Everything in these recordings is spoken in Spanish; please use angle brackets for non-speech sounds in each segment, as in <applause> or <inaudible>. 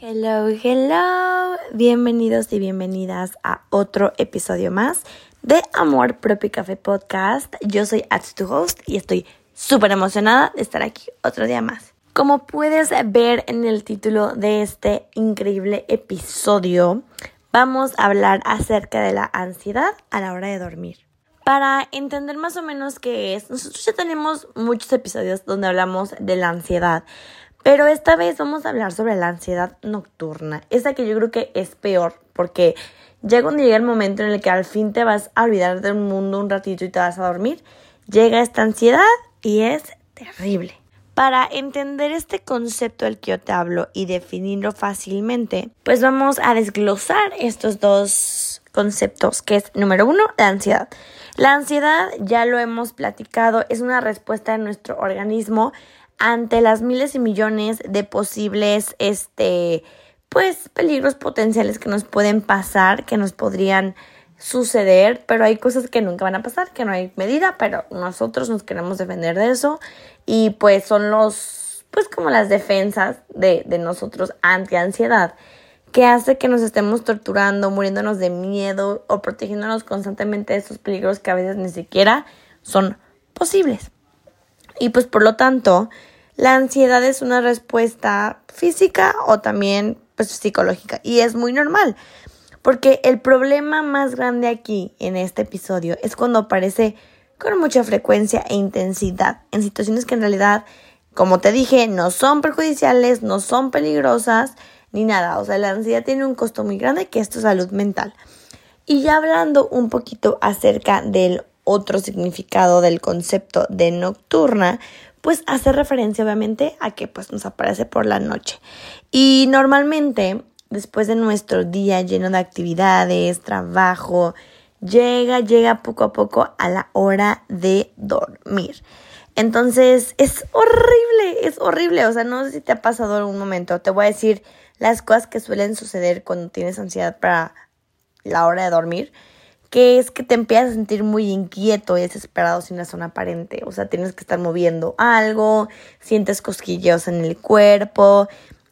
Hello, hello. Bienvenidos y bienvenidas a otro episodio más de Amor Propio Café Podcast. Yo soy Ats to Host y estoy súper emocionada de estar aquí otro día más. Como puedes ver en el título de este increíble episodio, vamos a hablar acerca de la ansiedad a la hora de dormir. Para entender más o menos qué es, nosotros ya tenemos muchos episodios donde hablamos de la ansiedad, pero esta vez vamos a hablar sobre la ansiedad nocturna, esa que yo creo que es peor porque llega cuando llega el momento en el que al fin te vas a olvidar del mundo un ratito y te vas a dormir, llega esta ansiedad y es terrible. Para entender este concepto del que yo te hablo y definirlo fácilmente, pues vamos a desglosar estos dos conceptos, que es número uno, la ansiedad. La ansiedad, ya lo hemos platicado, es una respuesta de nuestro organismo ante las miles y millones de posibles, este, pues, peligros potenciales que nos pueden pasar, que nos podrían suceder, pero hay cosas que nunca van a pasar, que no hay medida, pero nosotros nos queremos defender de eso y pues son los, pues como las defensas de, de nosotros ante ansiedad que hace que nos estemos torturando, muriéndonos de miedo o protegiéndonos constantemente de esos peligros que a veces ni siquiera son posibles. Y pues por lo tanto, la ansiedad es una respuesta física o también pues psicológica y es muy normal. Porque el problema más grande aquí en este episodio es cuando aparece con mucha frecuencia e intensidad en situaciones que en realidad, como te dije, no son perjudiciales, no son peligrosas ni nada. O sea, la ansiedad tiene un costo muy grande que es tu salud mental. Y ya hablando un poquito acerca del otro significado del concepto de nocturna, pues hace referencia obviamente a que pues nos aparece por la noche. Y normalmente después de nuestro día lleno de actividades, trabajo, llega, llega poco a poco a la hora de dormir. Entonces es horrible, es horrible. O sea, no sé si te ha pasado algún momento. Te voy a decir las cosas que suelen suceder cuando tienes ansiedad para la hora de dormir, que es que te empiezas a sentir muy inquieto y desesperado sin razón aparente. O sea, tienes que estar moviendo algo, sientes cosquilleos en el cuerpo,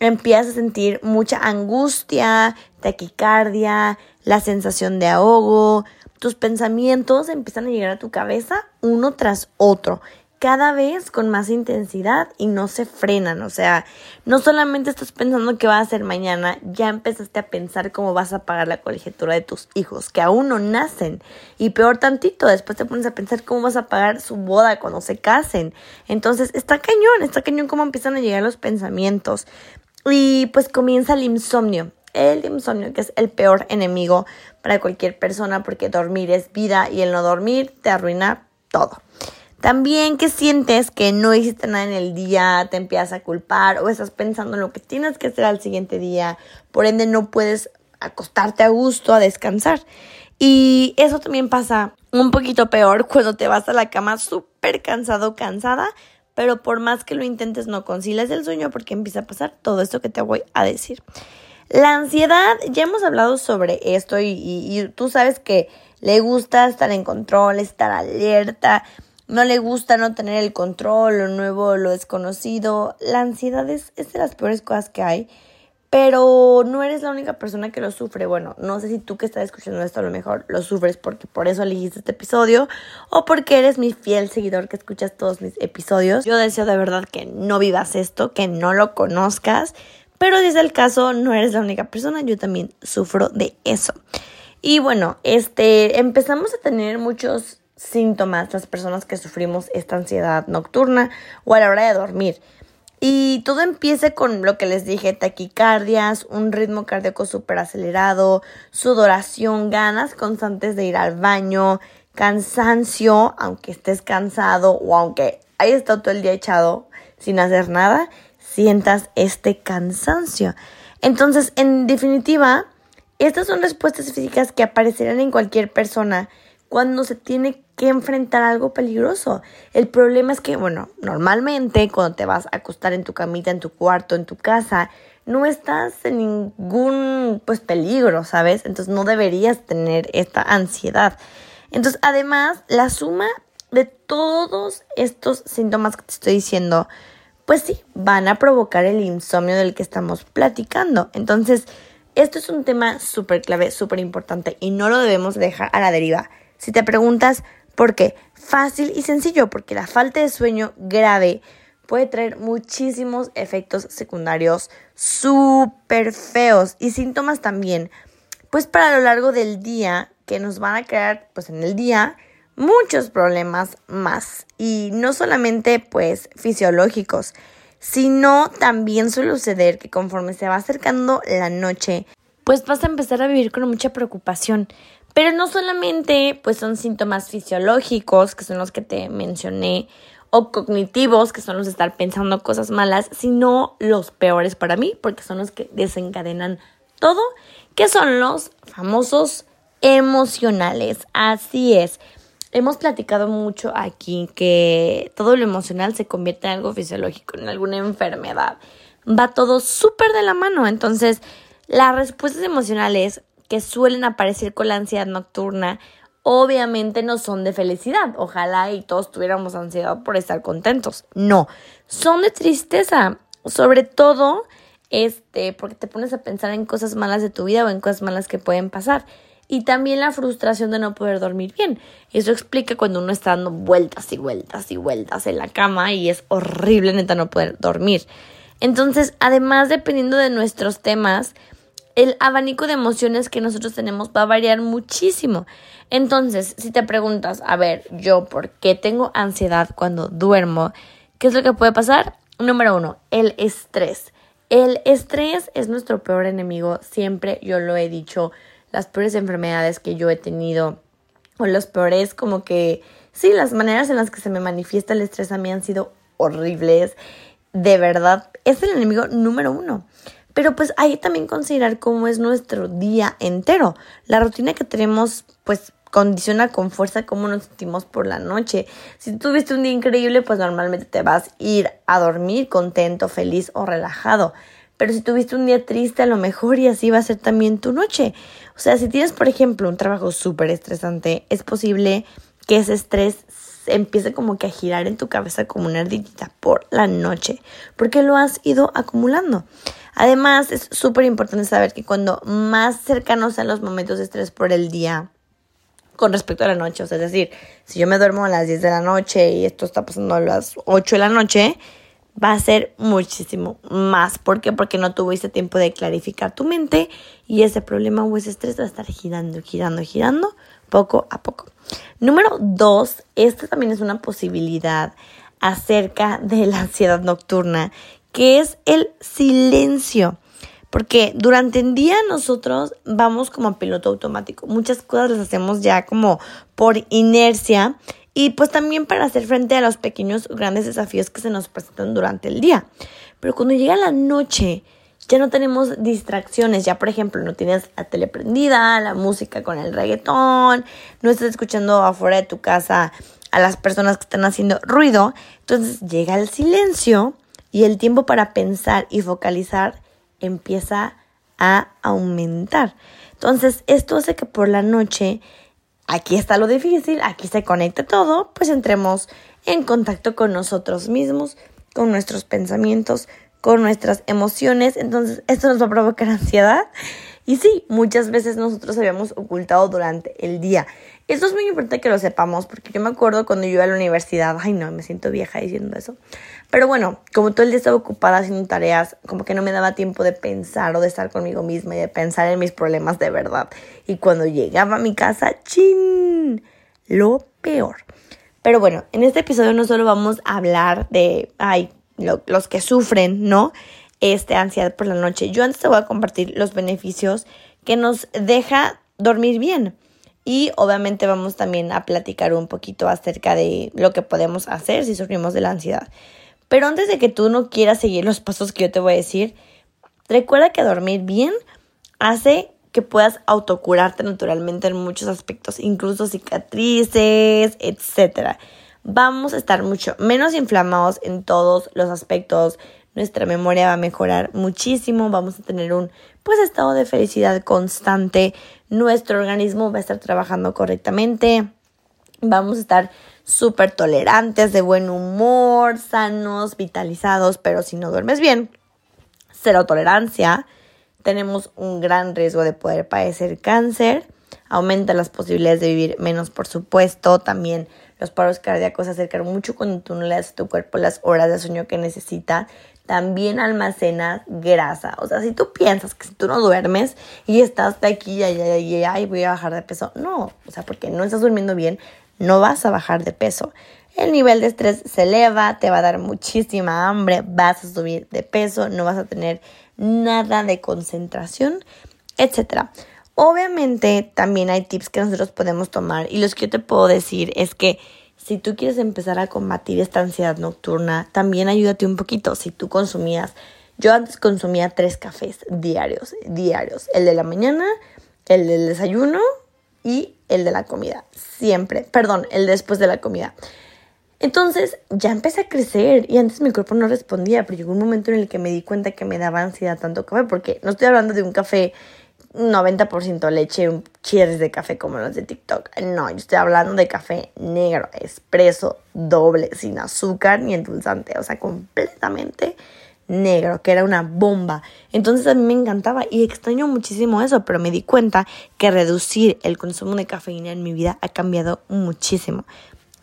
empiezas a sentir mucha angustia, taquicardia, la sensación de ahogo. Tus pensamientos empiezan a llegar a tu cabeza uno tras otro cada vez con más intensidad y no se frenan. O sea, no solamente estás pensando qué va a hacer mañana, ya empezaste a pensar cómo vas a pagar la colegiatura de tus hijos, que aún no nacen. Y peor tantito, después te pones a pensar cómo vas a pagar su boda cuando se casen. Entonces, está cañón, está cañón cómo empiezan a llegar los pensamientos. Y pues comienza el insomnio. El insomnio, que es el peor enemigo para cualquier persona, porque dormir es vida y el no dormir te arruina todo. También que sientes que no hiciste nada en el día, te empiezas a culpar o estás pensando en lo que tienes que hacer al siguiente día, por ende no puedes acostarte a gusto, a descansar. Y eso también pasa un poquito peor cuando te vas a la cama súper cansado, cansada, pero por más que lo intentes no concilias el sueño porque empieza a pasar todo esto que te voy a decir. La ansiedad, ya hemos hablado sobre esto y, y tú sabes que le gusta estar en control, estar alerta, no le gusta no tener el control, lo nuevo, lo desconocido. La ansiedad es, de las peores cosas que hay, pero no eres la única persona que lo sufre. Bueno, no sé si tú que estás escuchando esto a lo mejor lo sufres porque por eso elegiste este episodio o porque eres mi fiel seguidor que escuchas todos mis episodios. Yo deseo de verdad que no vivas esto, que no lo conozcas, pero si es el caso, no eres la única persona, yo también sufro de eso. Y bueno, este, empezamos a tener muchos síntomas las personas que sufrimos esta ansiedad nocturna o a la hora de dormir. Y todo empieza con lo que les dije, taquicardias, un ritmo cardíaco súper acelerado, sudoración, ganas constantes de ir al baño, cansancio, aunque estés cansado o aunque hayas estado todo el día echado sin hacer nada, sientas este cansancio. Entonces, en definitiva, estas son respuestas físicas que aparecerán en cualquier persona cuando se tiene que enfrentar algo peligroso. El problema es que, bueno, normalmente cuando te vas a acostar en tu camita, en tu cuarto, en tu casa, no estás en ningún pues peligro, ¿sabes? Entonces no deberías tener esta ansiedad. Entonces, además, la suma de todos estos síntomas que te estoy diciendo, pues sí, van a provocar el insomnio del que estamos platicando. Entonces, esto es un tema súper clave, súper importante y no lo debemos dejar a la deriva. Si te preguntas por qué, fácil y sencillo, porque la falta de sueño grave puede traer muchísimos efectos secundarios súper feos y síntomas también, pues para lo largo del día que nos van a crear, pues en el día, muchos problemas más y no solamente pues fisiológicos, sino también suele suceder que conforme se va acercando la noche, pues vas a empezar a vivir con mucha preocupación. Pero no solamente pues son síntomas fisiológicos, que son los que te mencioné, o cognitivos, que son los de estar pensando cosas malas, sino los peores para mí, porque son los que desencadenan todo, que son los famosos emocionales. Así es. Hemos platicado mucho aquí que todo lo emocional se convierte en algo fisiológico, en alguna enfermedad. Va todo súper de la mano. Entonces, las respuestas emocionales que suelen aparecer con la ansiedad nocturna obviamente no son de felicidad. Ojalá y todos tuviéramos ansiedad por estar contentos. No, son de tristeza. Sobre todo, este, porque te pones a pensar en cosas malas de tu vida o en cosas malas que pueden pasar y también la frustración de no poder dormir bien. Eso explica cuando uno está dando vueltas y vueltas y vueltas en la cama y es horrible neta no poder dormir. Entonces, además, dependiendo de nuestros temas, el abanico de emociones que nosotros tenemos va a variar muchísimo. Entonces, si te preguntas, a ver, yo, ¿por qué tengo ansiedad cuando duermo? ¿Qué es lo que puede pasar? Número uno, el estrés. El estrés es nuestro peor enemigo, siempre yo lo he dicho las peores enfermedades que yo he tenido o los peores como que sí, las maneras en las que se me manifiesta el estrés a mí han sido horribles. De verdad, es el enemigo número uno. Pero pues hay también considerar cómo es nuestro día entero. La rutina que tenemos pues condiciona con fuerza cómo nos sentimos por la noche. Si tuviste un día increíble, pues normalmente te vas a ir a dormir contento, feliz o relajado. Pero si tuviste un día triste, a lo mejor y así va a ser también tu noche. O sea, si tienes, por ejemplo, un trabajo súper estresante, es posible que ese estrés empiece como que a girar en tu cabeza como una ardillita por la noche, porque lo has ido acumulando. Además, es súper importante saber que cuando más cercanos sean los momentos de estrés por el día, con respecto a la noche, o sea, es decir, si yo me duermo a las 10 de la noche y esto está pasando a las 8 de la noche, va a ser muchísimo más. ¿Por qué? Porque no tuviste tiempo de clarificar tu mente y ese problema o ese estrés va a estar girando, girando, girando poco a poco. Número dos, esta también es una posibilidad acerca de la ansiedad nocturna, que es el silencio. Porque durante el día nosotros vamos como a piloto automático. Muchas cosas las hacemos ya como por inercia y pues también para hacer frente a los pequeños grandes desafíos que se nos presentan durante el día. Pero cuando llega la noche, ya no tenemos distracciones, ya por ejemplo no tienes la tele prendida, la música con el reggaetón, no estás escuchando afuera de tu casa a las personas que están haciendo ruido, entonces llega el silencio y el tiempo para pensar y focalizar empieza a aumentar. Entonces esto hace que por la noche aquí está lo difícil, aquí se conecta todo, pues entremos en contacto con nosotros mismos, con nuestros pensamientos, con nuestras emociones. Entonces, esto nos va a provocar <laughs> ansiedad. Y sí, muchas veces nosotros habíamos ocultado durante el día. Esto es muy importante que lo sepamos, porque yo me acuerdo cuando yo iba a la universidad, ay no, me siento vieja diciendo eso. Pero bueno, como todo el día estaba ocupada haciendo tareas, como que no me daba tiempo de pensar o de estar conmigo misma y de pensar en mis problemas de verdad. Y cuando llegaba a mi casa, ¡chin! Lo peor. Pero bueno, en este episodio no solo vamos a hablar de, ay, los que sufren, ¿no? Este ansiedad por la noche. Yo antes te voy a compartir los beneficios que nos deja dormir bien. Y obviamente vamos también a platicar un poquito acerca de lo que podemos hacer si sufrimos de la ansiedad. Pero antes de que tú no quieras seguir los pasos que yo te voy a decir, recuerda que dormir bien hace que puedas autocurarte naturalmente en muchos aspectos, incluso cicatrices, etc. Vamos a estar mucho menos inflamados en todos los aspectos. Nuestra memoria va a mejorar muchísimo, vamos a tener un pues estado de felicidad constante, nuestro organismo va a estar trabajando correctamente, vamos a estar súper tolerantes, de buen humor, sanos, vitalizados, pero si no duermes bien, cero tolerancia, tenemos un gran riesgo de poder padecer cáncer, aumenta las posibilidades de vivir menos, por supuesto, también los paros cardíacos se mucho cuando tú no le das a tu cuerpo las horas de sueño que necesita, también almacenas grasa. O sea, si tú piensas que si tú no duermes y estás de aquí y allá voy a bajar de peso, no, o sea, porque no estás durmiendo bien, no vas a bajar de peso. El nivel de estrés se eleva, te va a dar muchísima hambre, vas a subir de peso, no vas a tener nada de concentración, etc. Obviamente también hay tips que nosotros podemos tomar y los que yo te puedo decir es que si tú quieres empezar a combatir esta ansiedad nocturna, también ayúdate un poquito. Si tú consumías, yo antes consumía tres cafés diarios, diarios, el de la mañana, el del desayuno y el de la comida, siempre, perdón, el después de la comida. Entonces ya empecé a crecer y antes mi cuerpo no respondía, pero llegó un momento en el que me di cuenta que me daba ansiedad tanto café, porque no estoy hablando de un café 90% leche, un cheers de café como los de TikTok. No, yo estoy hablando de café negro, expreso, doble, sin azúcar ni endulzante, o sea, completamente negro, que era una bomba. Entonces a mí me encantaba y extraño muchísimo eso, pero me di cuenta que reducir el consumo de cafeína en mi vida ha cambiado muchísimo.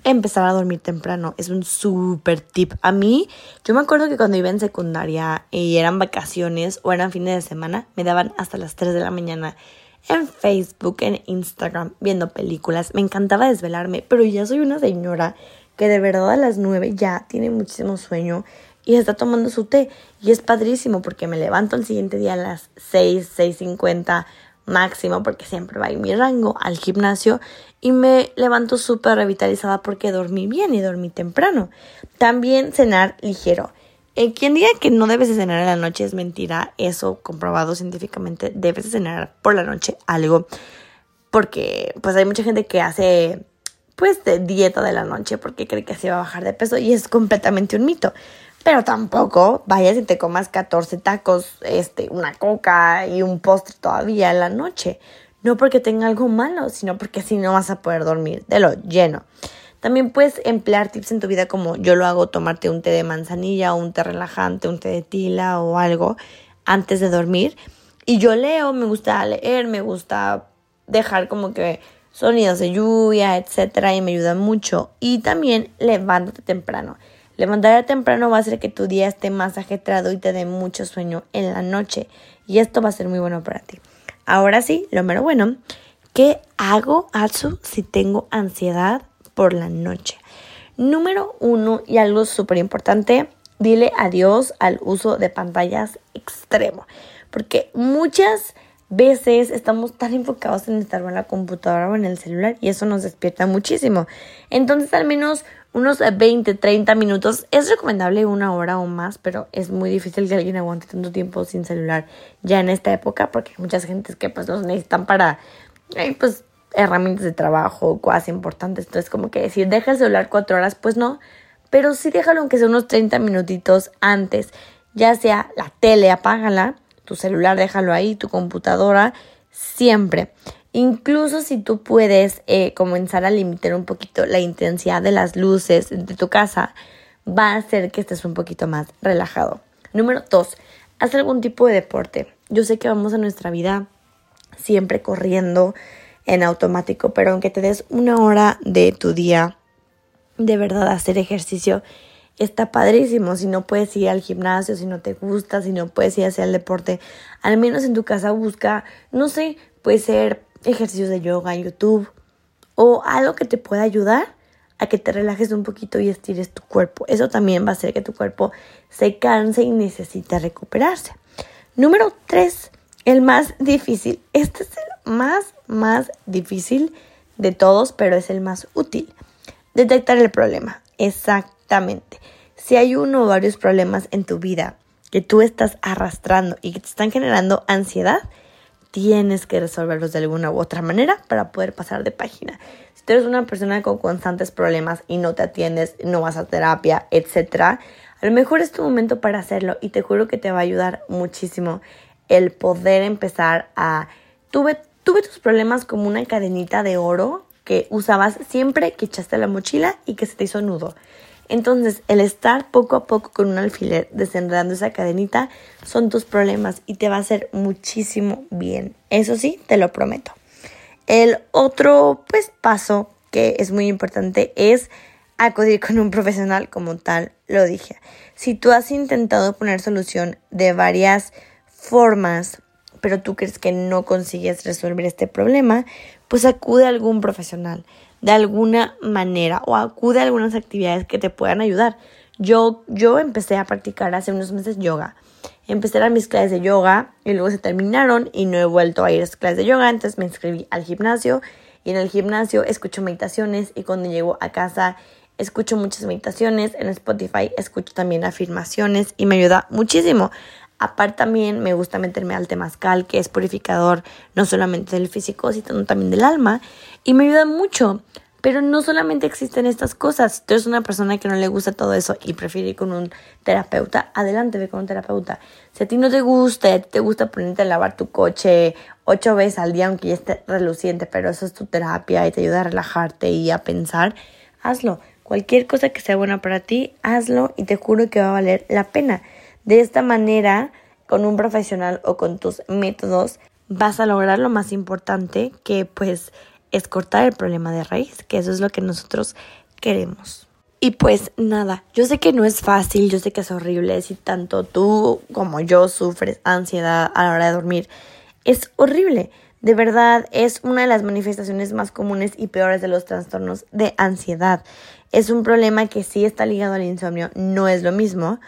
Empezar a dormir temprano es un súper tip. A mí, yo me acuerdo que cuando iba en secundaria y eran vacaciones o eran fines de semana, me daban hasta las 3 de la mañana en Facebook, en Instagram, viendo películas. Me encantaba desvelarme, pero ya soy una señora que de verdad a las 9 ya tiene muchísimo sueño y está tomando su té. Y es padrísimo porque me levanto el siguiente día a las 6, 6.50 máximo porque siempre va en mi rango al gimnasio y me levanto súper revitalizada porque dormí bien y dormí temprano. También cenar ligero. Eh, quien diga que no debes de cenar en la noche es mentira, eso comprobado científicamente, debes de cenar por la noche algo porque pues hay mucha gente que hace pues de dieta de la noche porque cree que así va a bajar de peso y es completamente un mito pero tampoco vayas y te comas 14 tacos, este, una coca y un postre todavía en la noche. No porque tenga algo malo, sino porque así no vas a poder dormir de lo lleno. También puedes emplear tips en tu vida como yo lo hago, tomarte un té de manzanilla o un té relajante, un té de tila o algo antes de dormir. Y yo leo, me gusta leer, me gusta dejar como que sonidos de lluvia, etcétera, y me ayuda mucho. Y también levántate temprano. Levantar temprano va a hacer que tu día esté más ajetrado y te dé mucho sueño en la noche. Y esto va a ser muy bueno para ti. Ahora sí, lo mero bueno. ¿Qué hago, Atsu, si tengo ansiedad por la noche? Número uno, y algo súper importante, dile adiós al uso de pantallas extremo. Porque muchas veces estamos tan enfocados en estar en la computadora o en el celular y eso nos despierta muchísimo. Entonces, al menos unos 20, 30 minutos. Es recomendable una hora o más, pero es muy difícil que alguien aguante tanto tiempo sin celular ya en esta época, porque hay muchas gentes que pues los necesitan para, pues, herramientas de trabajo, cosas importantes. Entonces, como que decir, deja el celular cuatro horas, pues no, pero sí déjalo aunque sea unos 30 minutitos antes, ya sea la tele, apágala, tu celular déjalo ahí, tu computadora, siempre. Incluso si tú puedes eh, comenzar a limitar un poquito la intensidad de las luces de tu casa, va a hacer que estés un poquito más relajado. Número dos, haz algún tipo de deporte. Yo sé que vamos a nuestra vida siempre corriendo en automático, pero aunque te des una hora de tu día, de verdad hacer ejercicio está padrísimo. Si no puedes ir al gimnasio, si no te gusta, si no puedes ir hacia el deporte, al menos en tu casa busca, no sé, puede ser ejercicios de yoga en YouTube o algo que te pueda ayudar a que te relajes un poquito y estires tu cuerpo. Eso también va a hacer que tu cuerpo se canse y necesite recuperarse. Número 3, el más difícil. Este es el más, más difícil de todos, pero es el más útil. Detectar el problema. Exactamente. Si hay uno o varios problemas en tu vida que tú estás arrastrando y que te están generando ansiedad, tienes que resolverlos de alguna u otra manera para poder pasar de página. Si tú eres una persona con constantes problemas y no te atiendes, no vas a terapia, etc., a lo mejor es tu momento para hacerlo y te juro que te va a ayudar muchísimo el poder empezar a... Tuve, tuve tus problemas como una cadenita de oro que usabas siempre que echaste la mochila y que se te hizo nudo. Entonces, el estar poco a poco con un alfiler desenredando esa cadenita son tus problemas y te va a hacer muchísimo bien. Eso sí, te lo prometo. El otro pues paso que es muy importante es acudir con un profesional como tal, lo dije. Si tú has intentado poner solución de varias formas, pero tú crees que no consigues resolver este problema, pues acude a algún profesional de alguna manera o acude a algunas actividades que te puedan ayudar. Yo, yo empecé a practicar hace unos meses yoga. Empecé a mis clases de yoga y luego se terminaron y no he vuelto a ir a esas clases de yoga, entonces me inscribí al gimnasio y en el gimnasio escucho meditaciones y cuando llego a casa escucho muchas meditaciones, en Spotify escucho también afirmaciones y me ayuda muchísimo. Aparte también me gusta meterme al temazcal, que es purificador no solamente del físico, sino también del alma. Y me ayuda mucho. Pero no solamente existen estas cosas. Si tú eres una persona que no le gusta todo eso y prefiere ir con un terapeuta, adelante, ve con un terapeuta. Si a ti no te gusta, te gusta ponerte a lavar tu coche ocho veces al día, aunque ya esté reluciente, pero eso es tu terapia y te ayuda a relajarte y a pensar, hazlo. Cualquier cosa que sea buena para ti, hazlo y te juro que va a valer la pena. De esta manera, con un profesional o con tus métodos, vas a lograr lo más importante que pues es cortar el problema de raíz, que eso es lo que nosotros queremos. Y pues nada, yo sé que no es fácil, yo sé que es horrible si tanto tú como yo sufres ansiedad a la hora de dormir. Es horrible. De verdad, es una de las manifestaciones más comunes y peores de los trastornos de ansiedad. Es un problema que sí está ligado al insomnio, no es lo mismo,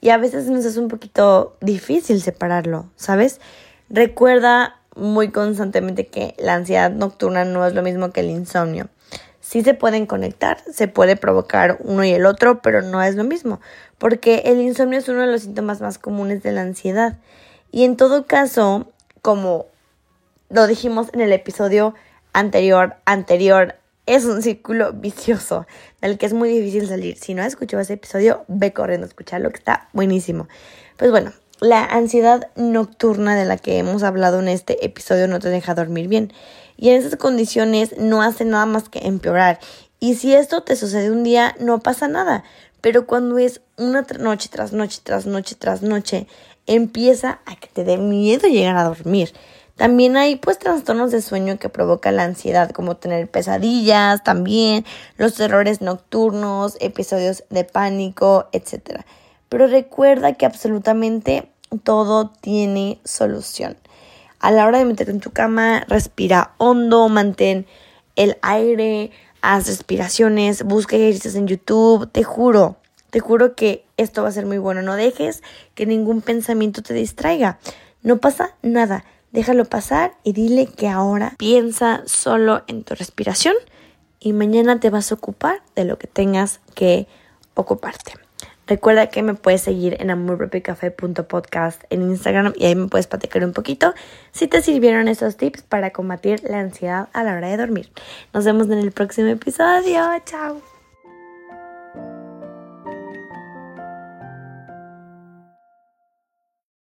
y a veces nos es un poquito difícil separarlo, ¿sabes? Recuerda muy constantemente que la ansiedad nocturna no es lo mismo que el insomnio. Sí se pueden conectar, se puede provocar uno y el otro, pero no es lo mismo, porque el insomnio es uno de los síntomas más comunes de la ansiedad. Y en todo caso, como lo dijimos en el episodio anterior, anterior es un círculo vicioso del que es muy difícil salir. Si no has escuchado ese episodio, ve corriendo a escucharlo, que está buenísimo. Pues bueno, la ansiedad nocturna de la que hemos hablado en este episodio no te deja dormir bien. Y en esas condiciones no hace nada más que empeorar. Y si esto te sucede un día, no pasa nada. Pero cuando es una noche tras noche, tras noche, tras noche, empieza a que te dé miedo llegar a dormir. También hay pues trastornos de sueño que provocan la ansiedad, como tener pesadillas, también los errores nocturnos, episodios de pánico, etc. Pero recuerda que absolutamente todo tiene solución. A la hora de meterte en tu cama, respira hondo, mantén el aire, haz respiraciones, busca ejercicios en YouTube, te juro, te juro que esto va a ser muy bueno. No dejes que ningún pensamiento te distraiga. No pasa nada déjalo pasar y dile que ahora piensa solo en tu respiración y mañana te vas a ocupar de lo que tengas que ocuparte. Recuerda que me puedes seguir en amorpropiocafé.podcast en Instagram y ahí me puedes platicar un poquito si te sirvieron estos tips para combatir la ansiedad a la hora de dormir. Nos vemos en el próximo episodio. Chao.